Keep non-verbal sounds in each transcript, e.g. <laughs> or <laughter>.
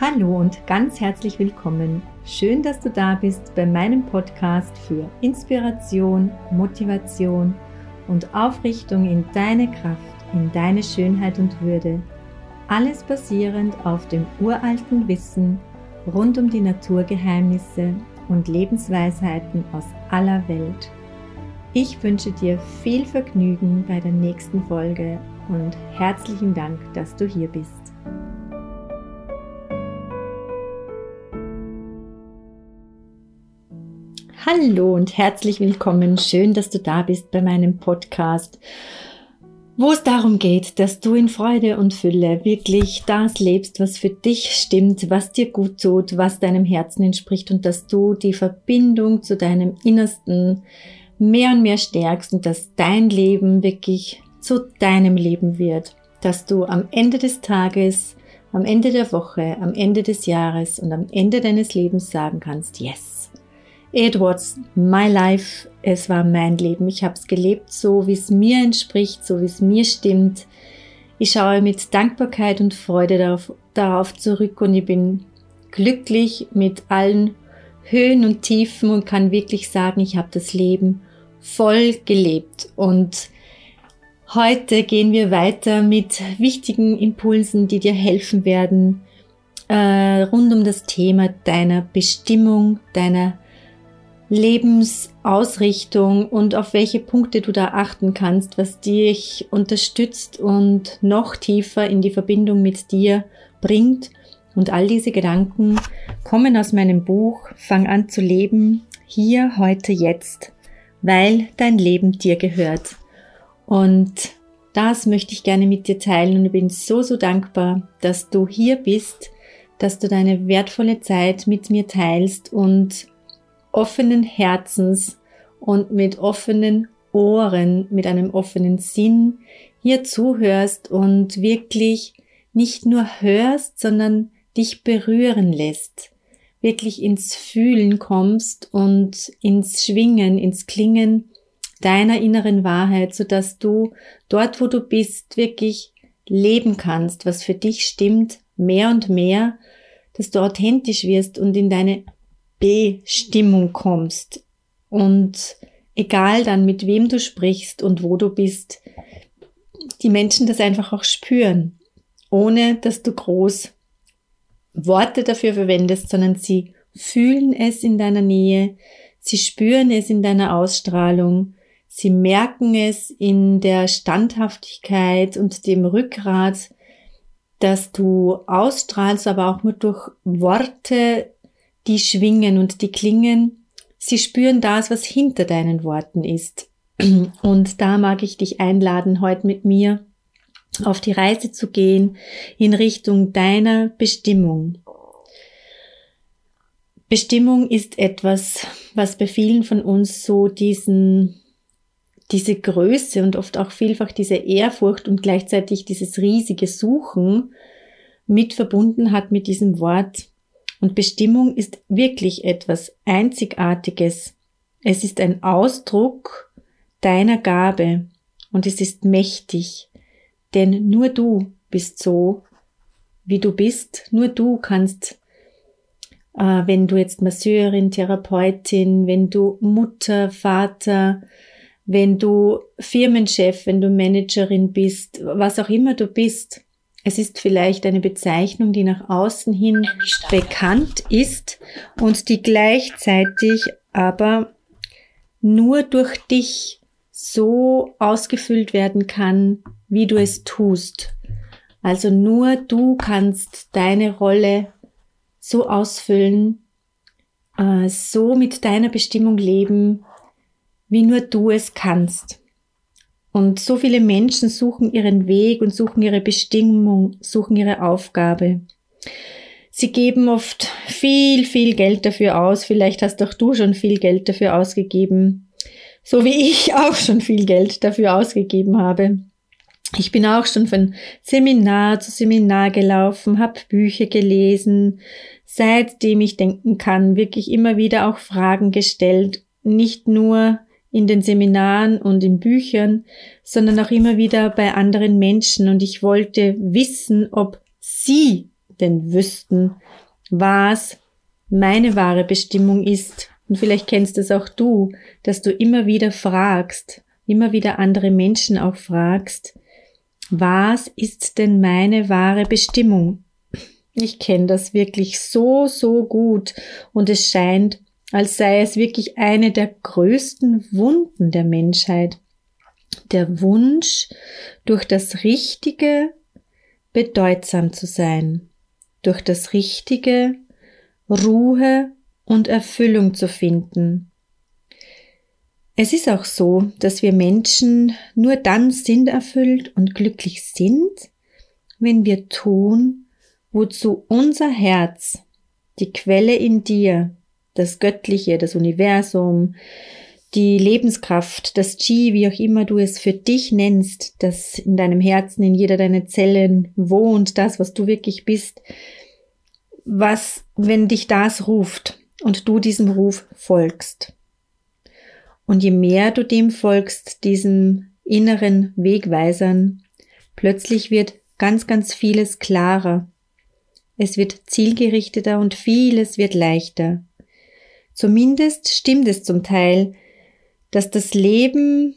Hallo und ganz herzlich willkommen. Schön, dass du da bist bei meinem Podcast für Inspiration, Motivation und Aufrichtung in deine Kraft, in deine Schönheit und Würde. Alles basierend auf dem uralten Wissen rund um die Naturgeheimnisse und Lebensweisheiten aus aller Welt. Ich wünsche dir viel Vergnügen bei der nächsten Folge und herzlichen Dank, dass du hier bist. Hallo und herzlich willkommen. Schön, dass du da bist bei meinem Podcast, wo es darum geht, dass du in Freude und Fülle wirklich das lebst, was für dich stimmt, was dir gut tut, was deinem Herzen entspricht und dass du die Verbindung zu deinem Innersten mehr und mehr stärkst und dass dein Leben wirklich zu deinem Leben wird, dass du am Ende des Tages, am Ende der Woche, am Ende des Jahres und am Ende deines Lebens sagen kannst, yes, It was my life. Es war mein Leben. Ich habe es gelebt, so wie es mir entspricht, so wie es mir stimmt. Ich schaue mit Dankbarkeit und Freude darauf, darauf zurück und ich bin glücklich mit allen Höhen und Tiefen und kann wirklich sagen, ich habe das Leben voll gelebt. Und heute gehen wir weiter mit wichtigen Impulsen, die dir helfen werden, äh, rund um das Thema deiner Bestimmung, deiner Lebensausrichtung und auf welche Punkte du da achten kannst, was dich unterstützt und noch tiefer in die Verbindung mit dir bringt. Und all diese Gedanken kommen aus meinem Buch Fang an zu leben, hier, heute, jetzt, weil dein Leben dir gehört. Und das möchte ich gerne mit dir teilen und ich bin so, so dankbar, dass du hier bist, dass du deine wertvolle Zeit mit mir teilst und offenen Herzens und mit offenen Ohren, mit einem offenen Sinn hier zuhörst und wirklich nicht nur hörst, sondern dich berühren lässt, wirklich ins Fühlen kommst und ins Schwingen, ins Klingen deiner inneren Wahrheit, so dass du dort, wo du bist, wirklich leben kannst, was für dich stimmt, mehr und mehr, dass du authentisch wirst und in deine Bestimmung kommst. Und egal dann, mit wem du sprichst und wo du bist, die Menschen das einfach auch spüren, ohne dass du groß Worte dafür verwendest, sondern sie fühlen es in deiner Nähe, sie spüren es in deiner Ausstrahlung, sie merken es in der Standhaftigkeit und dem Rückgrat, dass du ausstrahlst, aber auch nur durch Worte die schwingen und die klingen. Sie spüren das, was hinter deinen Worten ist. <clears throat> Und da mag ich dich einladen, heute mit mir auf die Reise zu gehen in Richtung deiner Bestimmung. Bestimmung ist etwas, was bei vielen von uns so diesen, diese Größe und oft auch vielfach diese Ehrfurcht und gleichzeitig dieses riesige Suchen mit verbunden hat mit diesem Wort und Bestimmung ist wirklich etwas Einzigartiges. Es ist ein Ausdruck deiner Gabe und es ist mächtig, denn nur du bist so, wie du bist. Nur du kannst, äh, wenn du jetzt Masseurin, Therapeutin, wenn du Mutter, Vater, wenn du Firmenchef, wenn du Managerin bist, was auch immer du bist, es ist vielleicht eine Bezeichnung, die nach außen hin bekannt ist und die gleichzeitig aber nur durch dich so ausgefüllt werden kann, wie du es tust. Also nur du kannst deine Rolle so ausfüllen, äh, so mit deiner Bestimmung leben, wie nur du es kannst. Und so viele Menschen suchen ihren Weg und suchen ihre Bestimmung, suchen ihre Aufgabe. Sie geben oft viel, viel Geld dafür aus. Vielleicht hast auch du schon viel Geld dafür ausgegeben. So wie ich <laughs> auch schon viel Geld dafür ausgegeben habe. Ich bin auch schon von Seminar zu Seminar gelaufen, habe Bücher gelesen, seitdem ich denken kann, wirklich immer wieder auch Fragen gestellt. Nicht nur in den Seminaren und in Büchern, sondern auch immer wieder bei anderen Menschen und ich wollte wissen, ob sie denn wüssten, was meine wahre Bestimmung ist. Und vielleicht kennst es auch du, dass du immer wieder fragst, immer wieder andere Menschen auch fragst, was ist denn meine wahre Bestimmung? Ich kenne das wirklich so, so gut und es scheint, als sei es wirklich eine der größten Wunden der Menschheit. Der Wunsch, durch das Richtige bedeutsam zu sein, durch das Richtige Ruhe und Erfüllung zu finden. Es ist auch so, dass wir Menschen nur dann sinnerfüllt und glücklich sind, wenn wir tun, wozu unser Herz, die Quelle in dir, das Göttliche, das Universum, die Lebenskraft, das Chi, wie auch immer du es für dich nennst, das in deinem Herzen, in jeder deiner Zellen wohnt, das, was du wirklich bist, was, wenn dich das ruft und du diesem Ruf folgst. Und je mehr du dem folgst, diesem inneren Wegweisern, plötzlich wird ganz, ganz vieles klarer. Es wird zielgerichteter und vieles wird leichter. Zumindest stimmt es zum Teil, dass das Leben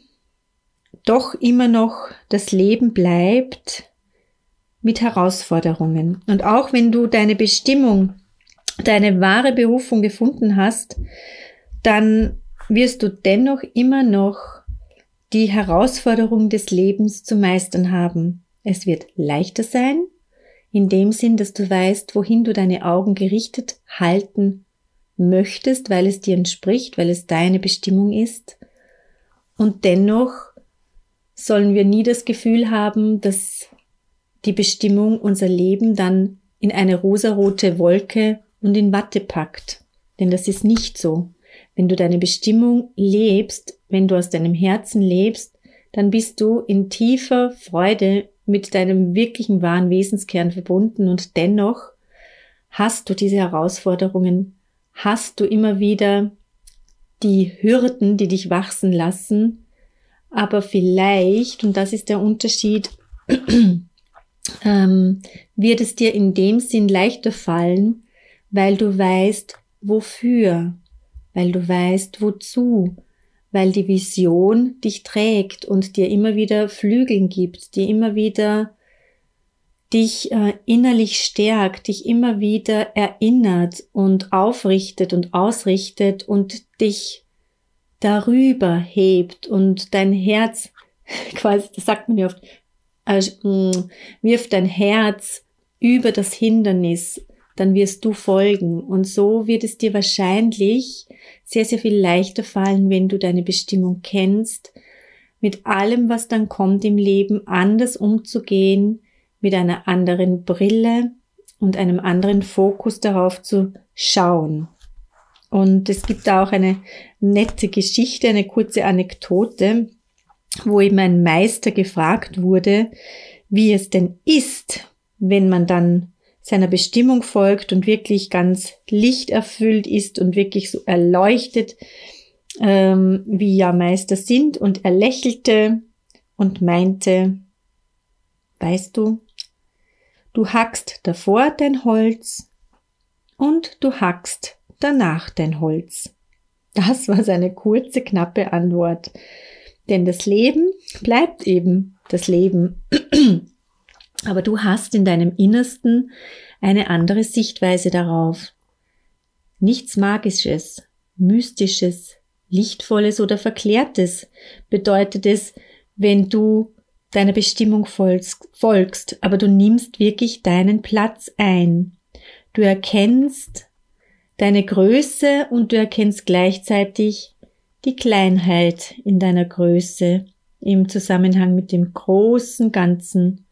doch immer noch das Leben bleibt mit Herausforderungen. Und auch wenn du deine Bestimmung, deine wahre Berufung gefunden hast, dann wirst du dennoch immer noch die Herausforderung des Lebens zu meistern haben. Es wird leichter sein, in dem Sinn, dass du weißt, wohin du deine Augen gerichtet halten möchtest, weil es dir entspricht, weil es deine Bestimmung ist. Und dennoch sollen wir nie das Gefühl haben, dass die Bestimmung unser Leben dann in eine rosarote Wolke und in Watte packt. Denn das ist nicht so. Wenn du deine Bestimmung lebst, wenn du aus deinem Herzen lebst, dann bist du in tiefer Freude mit deinem wirklichen wahren Wesenskern verbunden und dennoch hast du diese Herausforderungen, hast du immer wieder die Hürden, die dich wachsen lassen, aber vielleicht, und das ist der Unterschied, <clears throat> ähm, wird es dir in dem Sinn leichter fallen, weil du weißt, wofür, weil du weißt, wozu, weil die Vision dich trägt und dir immer wieder Flügeln gibt, dir immer wieder dich äh, innerlich stärkt, dich immer wieder erinnert und aufrichtet und ausrichtet und dich darüber hebt und dein Herz <laughs> quasi, das sagt man ja oft, äh, wirft dein Herz über das Hindernis, dann wirst du folgen. Und so wird es dir wahrscheinlich sehr, sehr viel leichter fallen, wenn du deine Bestimmung kennst, mit allem, was dann kommt im Leben, anders umzugehen, mit einer anderen Brille und einem anderen Fokus darauf zu schauen. Und es gibt auch eine nette Geschichte, eine kurze Anekdote, wo eben ein Meister gefragt wurde, wie es denn ist, wenn man dann seiner Bestimmung folgt und wirklich ganz lichterfüllt ist und wirklich so erleuchtet, ähm, wie ja Meister sind. Und er lächelte und meinte, weißt du, du hackst davor dein Holz und du hackst danach dein Holz. Das war seine kurze, knappe Antwort. Denn das Leben bleibt eben das Leben. <clears throat> Aber du hast in deinem Innersten eine andere Sichtweise darauf. Nichts Magisches, Mystisches, Lichtvolles oder Verklärtes bedeutet es, wenn du deiner Bestimmung folgst, aber du nimmst wirklich deinen Platz ein. Du erkennst deine Größe und du erkennst gleichzeitig die Kleinheit in deiner Größe im Zusammenhang mit dem großen Ganzen.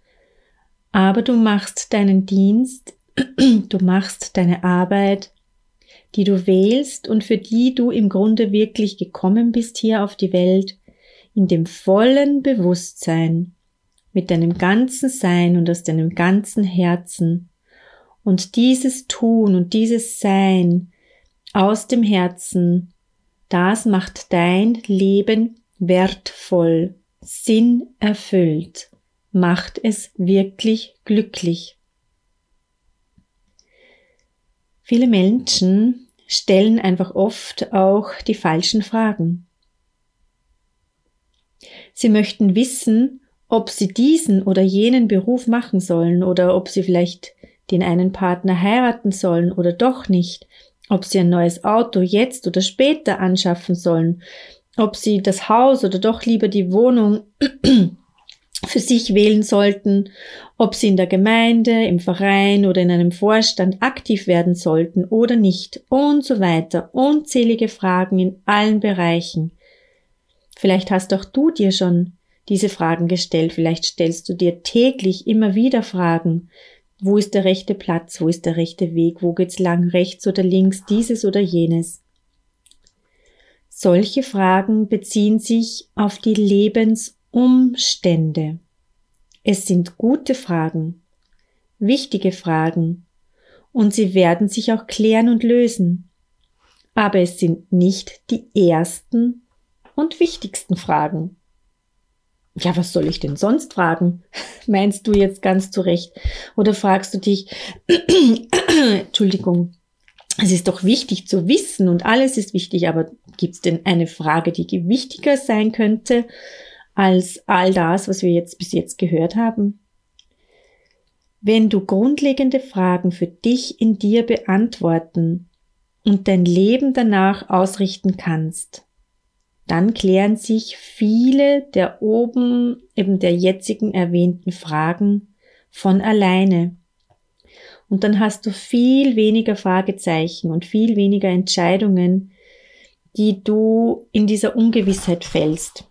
Aber du machst deinen Dienst, <clears throat> du machst deine Arbeit, die du wählst und für die du im Grunde wirklich gekommen bist hier auf die Welt, in dem vollen Bewusstsein, mit deinem ganzen Sein und aus deinem ganzen Herzen. Und dieses Tun und dieses Sein aus dem Herzen das macht dein Leben wertvoll, sinnerfüllt, macht es wirklich glücklich. Viele Menschen stellen einfach oft auch die falschen Fragen. Sie möchten wissen, ob sie diesen oder jenen Beruf machen sollen oder ob sie vielleicht den einen Partner heiraten sollen oder doch nicht, ob sie ein neues Auto jetzt oder später anschaffen sollen, ob sie das Haus oder doch lieber die Wohnung <clears throat> für sich wählen sollten, ob sie in der Gemeinde, im Verein oder in einem Vorstand aktiv werden sollten oder nicht und so weiter. Unzählige Fragen in allen Bereichen. Vielleicht hast auch du dir schon diese Fragen gestellt, vielleicht stellst du dir täglich immer wieder Fragen. Wo ist der rechte Platz? Wo ist der rechte Weg? Wo geht's lang? Rechts oder links? Dieses oder jenes? Solche Fragen beziehen sich auf die Lebensumstände. Es sind gute Fragen, wichtige Fragen, und sie werden sich auch klären und lösen. Aber es sind nicht die ersten und wichtigsten Fragen. Ja, was soll ich denn sonst fragen? <laughs> Meinst du jetzt ganz zurecht? Oder fragst du dich, <clears throat> Entschuldigung, es ist doch wichtig zu wissen und alles ist wichtig, aber gibt es denn eine Frage, die wichtiger sein könnte als all das, was wir jetzt bis jetzt gehört haben? Wenn du grundlegende Fragen für dich in dir beantworten und dein Leben danach ausrichten kannst, dann klären sich viele der oben eben der jetzigen erwähnten Fragen von alleine. Und dann hast du viel weniger Fragezeichen und viel weniger Entscheidungen, die du in dieser Ungewissheit fällst.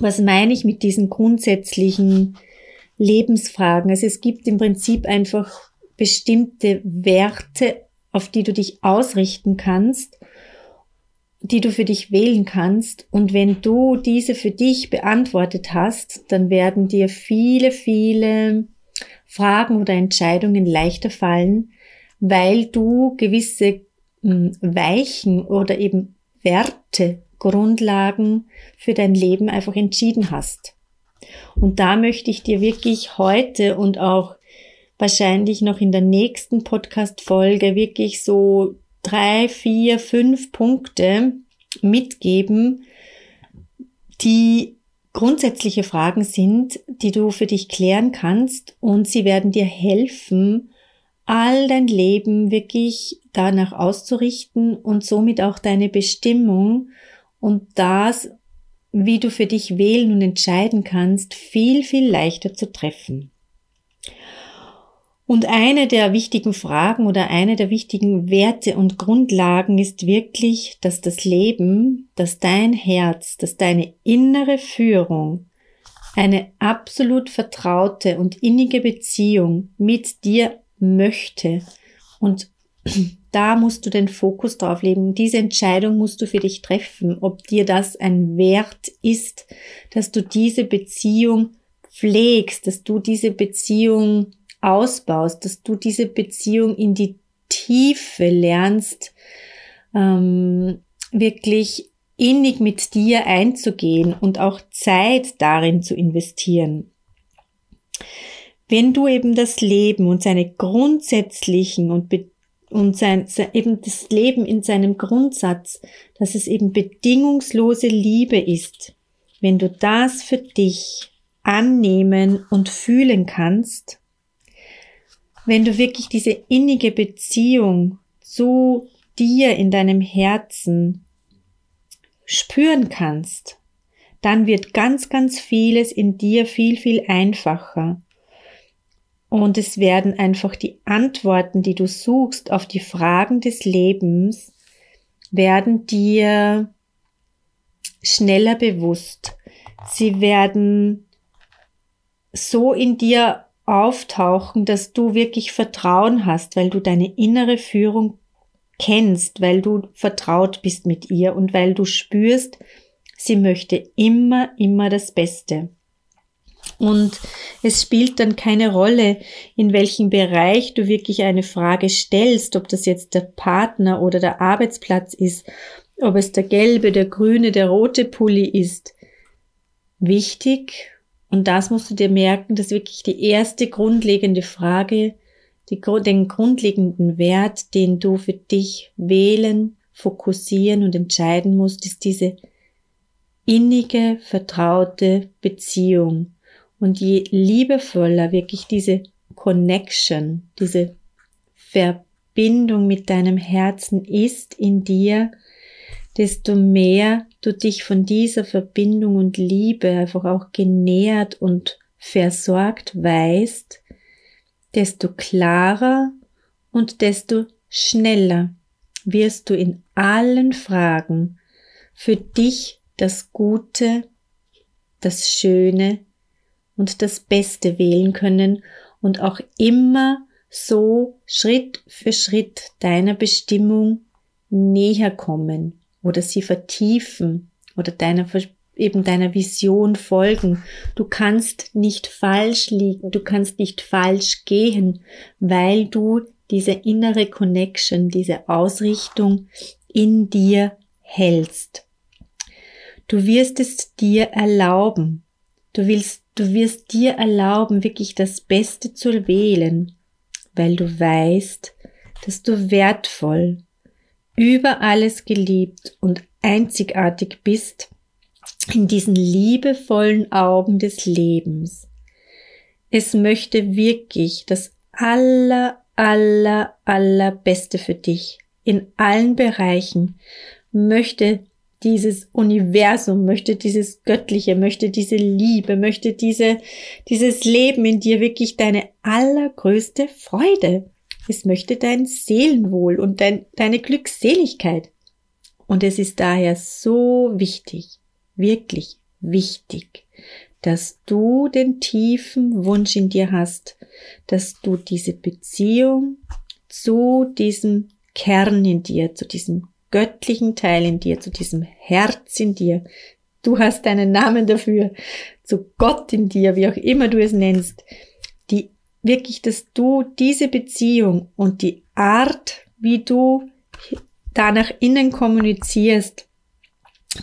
Was meine ich mit diesen grundsätzlichen Lebensfragen? Also es gibt im Prinzip einfach bestimmte Werte, auf die du dich ausrichten kannst, die du für dich wählen kannst. Und wenn du diese für dich beantwortet hast, dann werden dir viele, viele Fragen oder Entscheidungen leichter fallen, weil du gewisse hm, Weichen oder eben Werte, Grundlagen für dein Leben einfach entschieden hast. Und da möchte ich dir wirklich heute und auch wahrscheinlich noch in der nächsten Podcast-Folge wirklich so drei, vier, fünf Punkte mitgeben, die grundsätzliche Fragen sind, die du für dich klären kannst und sie werden dir helfen, all dein Leben wirklich danach auszurichten und somit auch deine Bestimmung und das, wie du für dich wählen und entscheiden kannst, viel, viel leichter zu treffen. Und eine der wichtigen Fragen oder eine der wichtigen Werte und Grundlagen ist wirklich, dass das Leben, dass dein Herz, dass deine innere Führung eine absolut vertraute und innige Beziehung mit dir möchte. Und <clears throat> da musst du den Fokus drauf legen. Diese Entscheidung musst du für dich treffen, ob dir das ein Wert ist, dass du diese Beziehung pflegst, dass du diese Beziehung ausbaust, dass du diese Beziehung in die Tiefe lernst, ähm, wirklich innig mit dir einzugehen und auch Zeit darin zu investieren. Wenn du eben das Leben und seine grundsätzlichen und, und sein, eben das Leben in seinem Grundsatz, dass es eben bedingungslose Liebe ist, wenn du das für dich annehmen und fühlen kannst, wenn du wirklich diese innige Beziehung zu dir in deinem Herzen spüren kannst, dann wird ganz, ganz vieles in dir viel, viel einfacher. Und es werden einfach die Antworten, die du suchst auf die Fragen des Lebens, werden dir schneller bewusst. Sie werden so in dir auftauchen, dass du wirklich Vertrauen hast, weil du deine innere Führung kennst, weil du vertraut bist mit ihr und weil du spürst, sie möchte immer, immer das Beste. Und es spielt dann keine Rolle, in welchem Bereich du wirklich eine Frage stellst, ob das jetzt der Partner oder der Arbeitsplatz ist, ob es der gelbe, der grüne, der rote Pulli ist. Wichtig und das musst du dir merken, dass wirklich die erste grundlegende Frage die, den grundlegenden Wert, den du für dich wählen, fokussieren und entscheiden musst, ist diese innige, vertraute Beziehung. Und je liebevoller wirklich diese Connection, diese Verbindung mit deinem Herzen ist in dir, desto mehr du dich von dieser Verbindung und Liebe einfach auch genährt und versorgt weißt, desto klarer und desto schneller wirst du in allen Fragen für dich das Gute, das Schöne und das Beste wählen können und auch immer so Schritt für Schritt deiner Bestimmung näher kommen oder sie vertiefen oder deiner eben deiner Vision folgen. Du kannst nicht falsch liegen, du kannst nicht falsch gehen, weil du diese innere Connection, diese Ausrichtung in dir hältst. Du wirst es dir erlauben. Du willst, du wirst dir erlauben, wirklich das Beste zu wählen, weil du weißt, dass du wertvoll, über alles geliebt und einzigartig bist in diesen liebevollen Augen des Lebens. Es möchte wirklich das aller, aller, allerbeste für dich in allen Bereichen, möchte dieses Universum, möchte dieses Göttliche, möchte diese Liebe, möchte diese, dieses Leben in dir wirklich deine allergrößte Freude. Es möchte dein Seelenwohl und dein, deine Glückseligkeit. Und es ist daher so wichtig, wirklich wichtig, dass du den tiefen Wunsch in dir hast, dass du diese Beziehung zu diesem Kern in dir, zu diesem göttlichen Teil in dir, zu diesem Herz in dir, du hast einen Namen dafür, zu Gott in dir, wie auch immer du es nennst, die wirklich, dass du diese Beziehung und die Art, wie du da nach innen kommunizierst,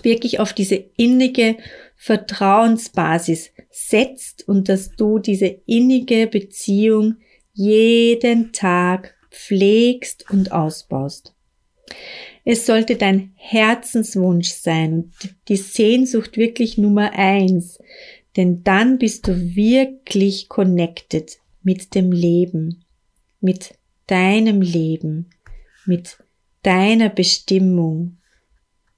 wirklich auf diese innige Vertrauensbasis setzt und dass du diese innige Beziehung jeden Tag pflegst und ausbaust. Es sollte dein Herzenswunsch sein und die Sehnsucht wirklich Nummer eins, denn dann bist du wirklich connected mit dem Leben, mit deinem Leben, mit deiner Bestimmung,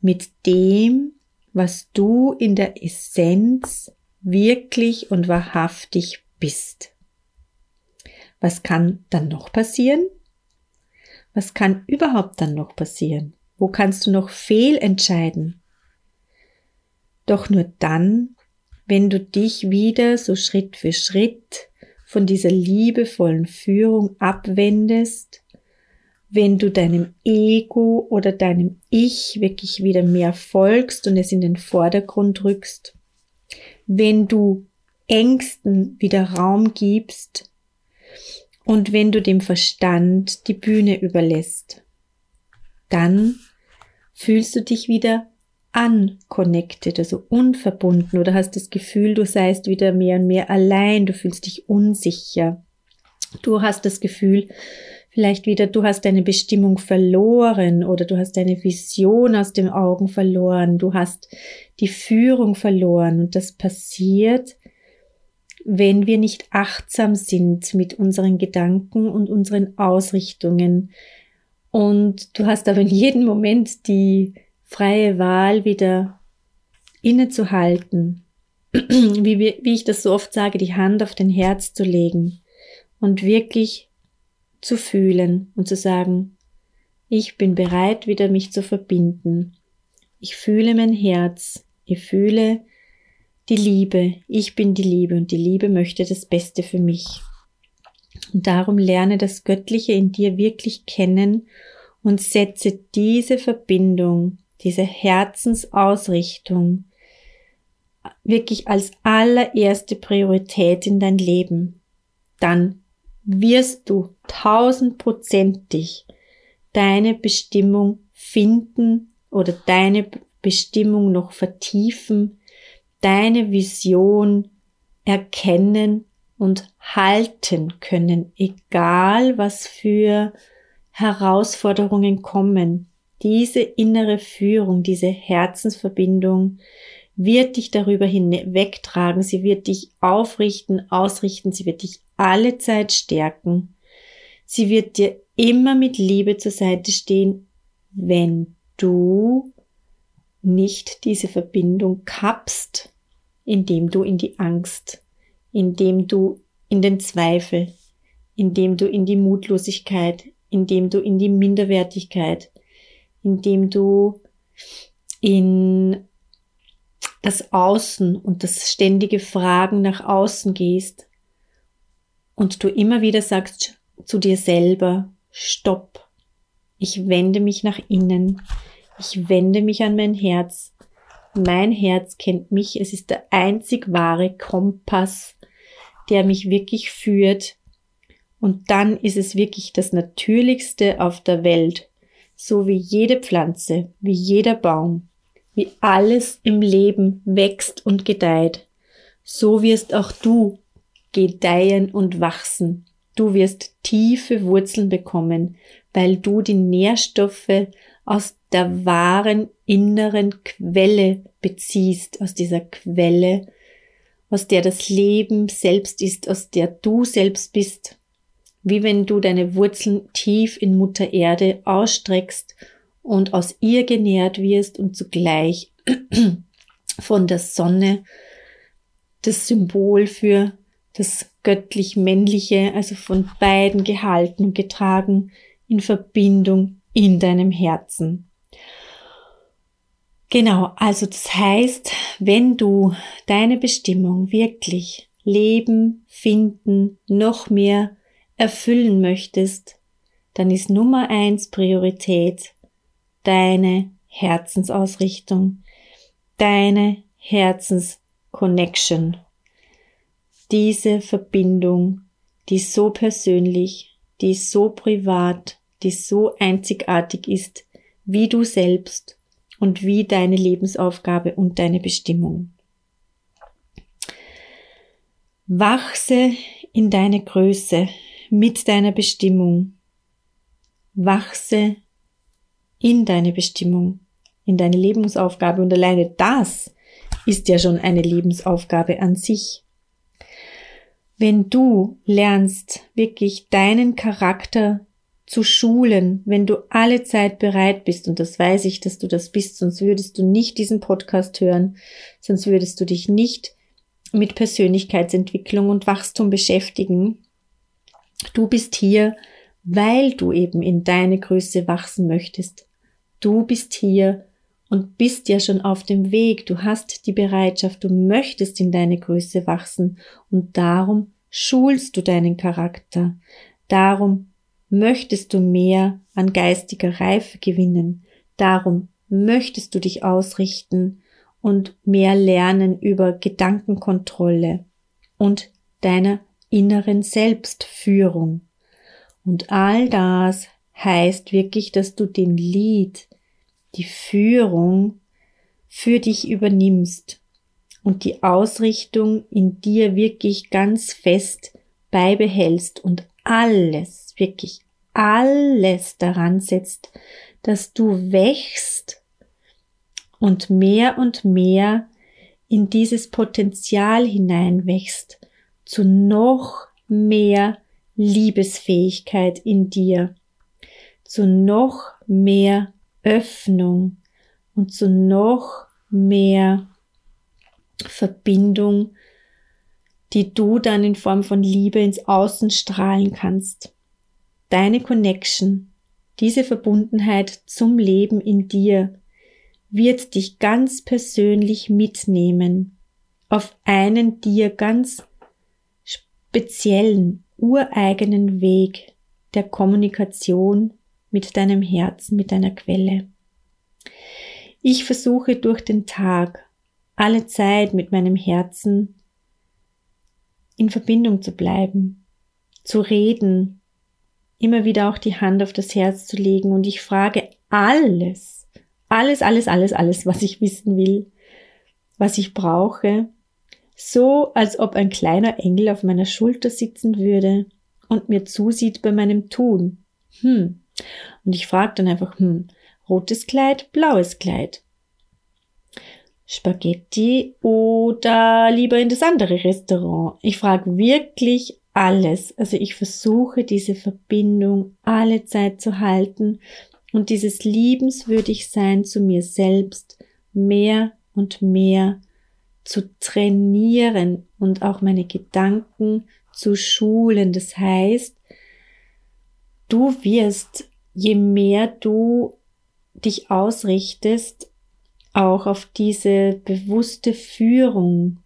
mit dem, was du in der Essenz wirklich und wahrhaftig bist. Was kann dann noch passieren? Was kann überhaupt dann noch passieren? Wo kannst du noch fehlentscheiden? Doch nur dann, wenn du dich wieder so Schritt für Schritt von dieser liebevollen Führung abwendest, wenn du deinem Ego oder deinem Ich wirklich wieder mehr folgst und es in den Vordergrund rückst, wenn du Ängsten wieder Raum gibst und wenn du dem Verstand die Bühne überlässt, dann fühlst du dich wieder unconnected, also unverbunden oder hast das Gefühl, du seist wieder mehr und mehr allein, du fühlst dich unsicher. Du hast das Gefühl, vielleicht wieder, du hast deine Bestimmung verloren oder du hast deine Vision aus den Augen verloren, du hast die Führung verloren und das passiert, wenn wir nicht achtsam sind mit unseren Gedanken und unseren Ausrichtungen. Und du hast aber in jedem Moment die freie Wahl wieder innezuhalten, <clears throat> wie, wie ich das so oft sage, die Hand auf den Herz zu legen und wirklich zu fühlen und zu sagen, ich bin bereit, wieder mich zu verbinden. Ich fühle mein Herz, ich fühle die Liebe, ich bin die Liebe und die Liebe möchte das Beste für mich. Und darum lerne das Göttliche in dir wirklich kennen und setze diese Verbindung diese Herzensausrichtung wirklich als allererste Priorität in dein Leben, dann wirst du tausendprozentig deine Bestimmung finden oder deine Bestimmung noch vertiefen, deine Vision erkennen und halten können, egal was für Herausforderungen kommen. Diese innere Führung, diese Herzensverbindung wird dich darüber hinwegtragen, sie wird dich aufrichten, ausrichten, sie wird dich alle Zeit stärken. Sie wird dir immer mit Liebe zur Seite stehen, wenn du nicht diese Verbindung kappst, indem du in die Angst, indem du in den Zweifel, indem du in die Mutlosigkeit, indem du in die Minderwertigkeit, indem du in das Außen und das ständige Fragen nach außen gehst und du immer wieder sagst zu dir selber, stopp, ich wende mich nach innen, ich wende mich an mein Herz, mein Herz kennt mich, es ist der einzig wahre Kompass, der mich wirklich führt. Und dann ist es wirklich das Natürlichste auf der Welt, so wie jede Pflanze, wie jeder Baum, wie alles im Leben wächst und gedeiht. So wirst auch du gedeihen und wachsen. Du wirst tiefe Wurzeln bekommen, weil du die Nährstoffe aus der wahren inneren Quelle beziehst, aus dieser Quelle, aus der das Leben selbst ist, aus der du selbst bist, wie wenn du deine Wurzeln tief in Mutter Erde ausstreckst und aus ihr genährt wirst und zugleich <clears throat> von der Sonne das Symbol für das göttlich-männliche, also von beiden gehalten und getragen in Verbindung in deinem Herzen. Genau, also das heißt, wenn du deine Bestimmung wirklich leben, finden, noch mehr erfüllen möchtest, dann ist Nummer eins Priorität deine Herzensausrichtung, deine Herzensconnection, diese Verbindung, die so persönlich, die so privat, die so einzigartig ist, wie du selbst und wie deine Lebensaufgabe und deine Bestimmung. Wachse in deine Größe mit deiner Bestimmung. Wachse in deine Bestimmung, in deine Lebensaufgabe und alleine das ist ja schon eine Lebensaufgabe an sich. Wenn du lernst, wirklich deinen Charakter zu schulen, wenn du alle Zeit bereit bist, und das weiß ich, dass du das bist, sonst würdest du nicht diesen Podcast hören, sonst würdest du dich nicht mit Persönlichkeitsentwicklung und Wachstum beschäftigen. Du bist hier, weil du eben in deine Größe wachsen möchtest. Du bist hier und bist ja schon auf dem Weg. Du hast die Bereitschaft, du möchtest in deine Größe wachsen und darum schulst du deinen Charakter. Darum möchtest du mehr an geistiger Reife gewinnen. Darum möchtest du dich ausrichten und mehr lernen über Gedankenkontrolle und deiner inneren Selbstführung. Und all das heißt wirklich, dass du den Lied, die Führung für dich übernimmst und die Ausrichtung in dir wirklich ganz fest beibehältst und alles wirklich alles daran setzt, dass du wächst und mehr und mehr in dieses Potenzial hineinwächst, zu noch mehr Liebesfähigkeit in dir, zu noch mehr Öffnung und zu noch mehr Verbindung, die du dann in Form von Liebe ins Außen strahlen kannst. Deine Connection, diese Verbundenheit zum Leben in dir wird dich ganz persönlich mitnehmen auf einen dir ganz speziellen, ureigenen Weg der Kommunikation mit deinem Herzen, mit deiner Quelle. Ich versuche durch den Tag alle Zeit mit meinem Herzen in Verbindung zu bleiben, zu reden, immer wieder auch die Hand auf das Herz zu legen und ich frage alles, alles, alles, alles, alles, was ich wissen will, was ich brauche, so als ob ein kleiner Engel auf meiner Schulter sitzen würde und mir zusieht bei meinem Tun. Hm. Und ich frage dann einfach, hm, rotes Kleid, blaues Kleid. Spaghetti oder lieber in das andere Restaurant. Ich frage wirklich alles. Also ich versuche diese Verbindung alle Zeit zu halten und dieses liebenswürdig sein zu mir selbst mehr und mehr zu trainieren und auch meine Gedanken zu schulen. Das heißt, du wirst, je mehr du dich ausrichtest, auch auf diese bewusste Führung,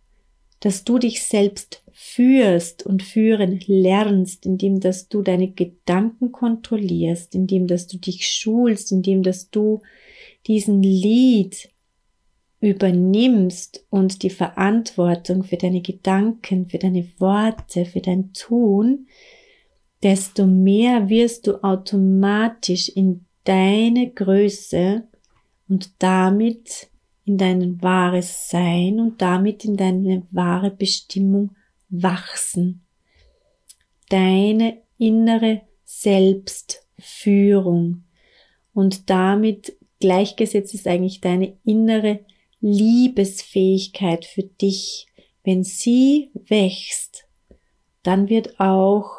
dass du dich selbst führst und führen lernst, indem dass du deine Gedanken kontrollierst, indem dass du dich schulst, indem dass du diesen Lied übernimmst und die Verantwortung für deine Gedanken, für deine Worte, für dein Tun, desto mehr wirst du automatisch in deine Größe und damit in dein wahres Sein und damit in deine wahre Bestimmung wachsen. Deine innere Selbstführung und damit gleichgesetzt ist eigentlich deine innere Liebesfähigkeit für dich. Wenn sie wächst, dann wird auch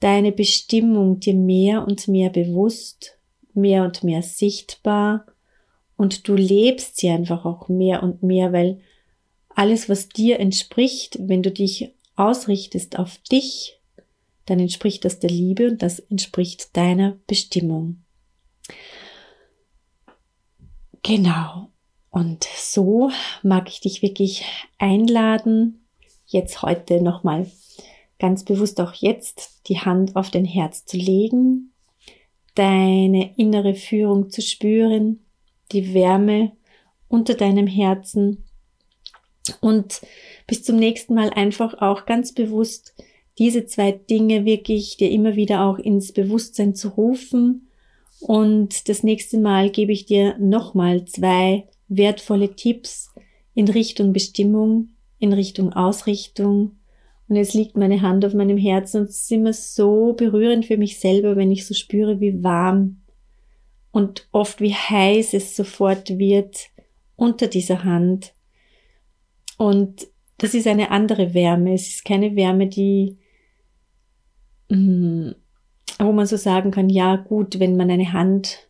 deine Bestimmung dir mehr und mehr bewusst, mehr und mehr sichtbar und du lebst sie einfach auch mehr und mehr, weil alles, was dir entspricht, wenn du dich ausrichtest auf dich, dann entspricht das der Liebe und das entspricht deiner Bestimmung. Genau. Und so mag ich dich wirklich einladen, jetzt heute nochmal ganz bewusst auch jetzt die Hand auf dein Herz zu legen, deine innere Führung zu spüren, die Wärme unter deinem Herzen und bis zum nächsten Mal einfach auch ganz bewusst diese zwei Dinge wirklich dir immer wieder auch ins Bewusstsein zu rufen. Und das nächste Mal gebe ich dir nochmal zwei wertvolle Tipps in Richtung Bestimmung, in Richtung Ausrichtung. Und es liegt meine Hand auf meinem Herzen und es ist immer so berührend für mich selber, wenn ich so spüre, wie warm und oft wie heiß es sofort wird unter dieser Hand. Und das ist eine andere Wärme. Es ist keine Wärme, die, mm, wo man so sagen kann, ja gut, wenn man eine Hand,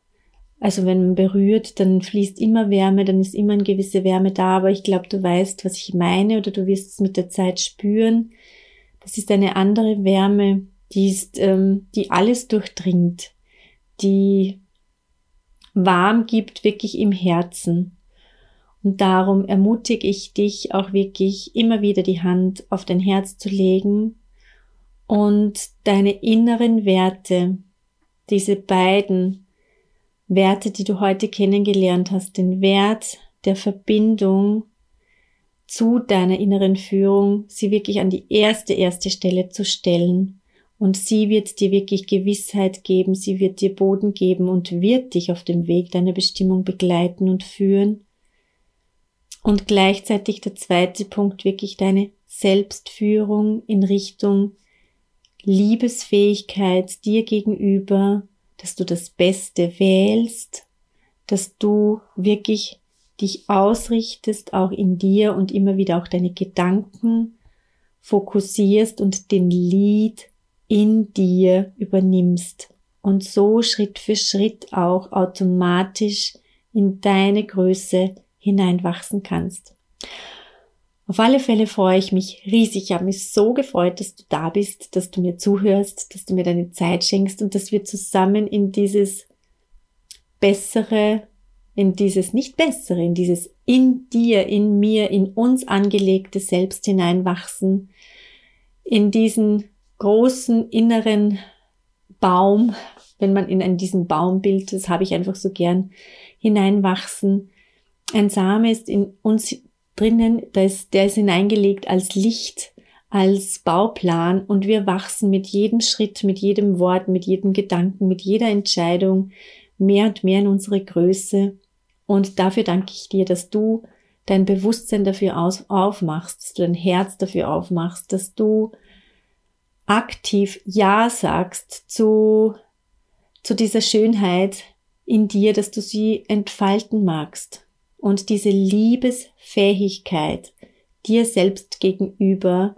also wenn man berührt, dann fließt immer Wärme, dann ist immer eine gewisse Wärme da, aber ich glaube, du weißt, was ich meine oder du wirst es mit der Zeit spüren. Das ist eine andere Wärme, die ist, ähm, die alles durchdringt, die warm gibt, wirklich im Herzen. Und darum ermutige ich dich auch wirklich immer wieder die Hand auf dein Herz zu legen und deine inneren Werte, diese beiden Werte, die du heute kennengelernt hast, den Wert der Verbindung zu deiner inneren Führung, sie wirklich an die erste, erste Stelle zu stellen und sie wird dir wirklich Gewissheit geben, sie wird dir Boden geben und wird dich auf dem Weg deiner Bestimmung begleiten und führen. Und gleichzeitig der zweite Punkt wirklich deine Selbstführung in Richtung Liebesfähigkeit dir gegenüber, dass du das Beste wählst, dass du wirklich dich ausrichtest, auch in dir und immer wieder auch deine Gedanken fokussierst und den Lied in dir übernimmst und so Schritt für Schritt auch automatisch in deine Größe hineinwachsen kannst. Auf alle Fälle freue ich mich riesig. Ich habe mich so gefreut, dass du da bist, dass du mir zuhörst, dass du mir deine Zeit schenkst und dass wir zusammen in dieses bessere, in dieses nicht bessere, in dieses in dir, in mir, in uns angelegte Selbst hineinwachsen, in diesen großen inneren Baum, wenn man in diesen Baumbild, das habe ich einfach so gern, hineinwachsen. Ein Same ist in uns drinnen, der ist, der ist hineingelegt als Licht, als Bauplan und wir wachsen mit jedem Schritt, mit jedem Wort, mit jedem Gedanken, mit jeder Entscheidung mehr und mehr in unsere Größe. Und dafür danke ich dir, dass du dein Bewusstsein dafür aus, aufmachst, dass du dein Herz dafür aufmachst, dass du aktiv Ja sagst zu, zu dieser Schönheit in dir, dass du sie entfalten magst und diese Liebesfähigkeit dir selbst gegenüber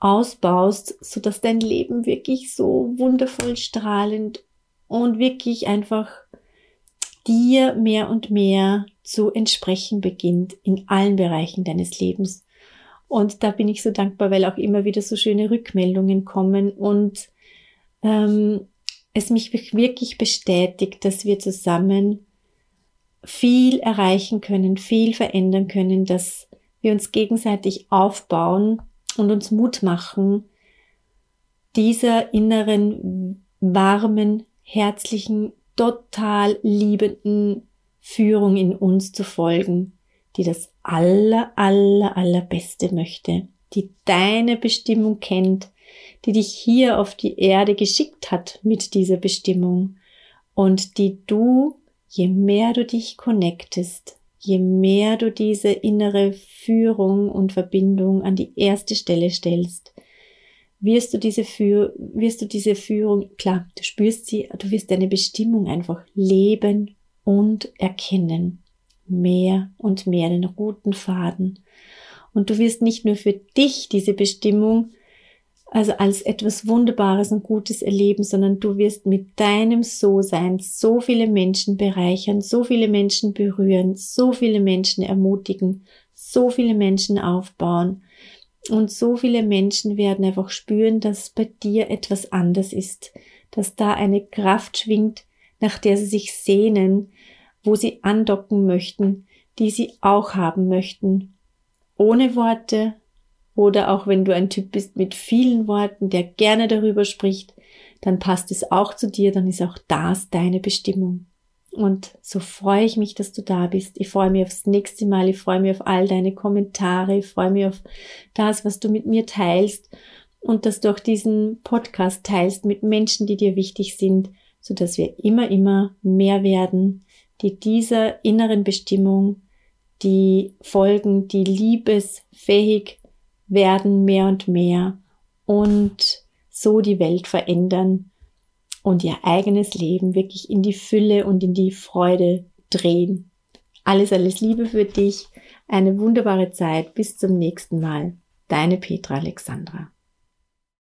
ausbaust, so dass dein Leben wirklich so wundervoll strahlend und wirklich einfach dir mehr und mehr zu entsprechen beginnt in allen Bereichen deines Lebens. Und da bin ich so dankbar, weil auch immer wieder so schöne Rückmeldungen kommen und ähm, es mich wirklich bestätigt, dass wir zusammen viel erreichen können, viel verändern können, dass wir uns gegenseitig aufbauen und uns Mut machen, dieser inneren, warmen, herzlichen, total liebenden Führung in uns zu folgen, die das aller, aller, allerbeste möchte, die deine Bestimmung kennt, die dich hier auf die Erde geschickt hat mit dieser Bestimmung und die du, je mehr du dich connectest, je mehr du diese innere Führung und Verbindung an die erste Stelle stellst, wirst du diese Führ wirst du diese Führung, klar, du spürst sie, du wirst deine Bestimmung einfach leben und erkennen. Mehr und mehr den roten Faden. Und du wirst nicht nur für dich diese Bestimmung also als etwas Wunderbares und Gutes erleben, sondern du wirst mit deinem So-Sein so viele Menschen bereichern, so viele Menschen berühren, so viele Menschen ermutigen, so viele Menschen aufbauen. Und so viele Menschen werden einfach spüren, dass bei dir etwas anders ist, dass da eine Kraft schwingt, nach der sie sich sehnen, wo sie andocken möchten, die sie auch haben möchten. Ohne Worte, oder auch wenn du ein Typ bist mit vielen Worten, der gerne darüber spricht, dann passt es auch zu dir, dann ist auch das deine Bestimmung. Und so freue ich mich, dass du da bist. Ich freue mich aufs nächste Mal. Ich freue mich auf all deine Kommentare. Ich freue mich auf das, was du mit mir teilst und dass du auch diesen Podcast teilst mit Menschen, die dir wichtig sind, so dass wir immer, immer mehr werden, die dieser inneren Bestimmung, die folgen, die liebesfähig werden mehr und mehr und so die Welt verändern und ihr eigenes Leben wirklich in die Fülle und in die Freude drehen. Alles, alles Liebe für dich. Eine wunderbare Zeit. Bis zum nächsten Mal. Deine Petra Alexandra.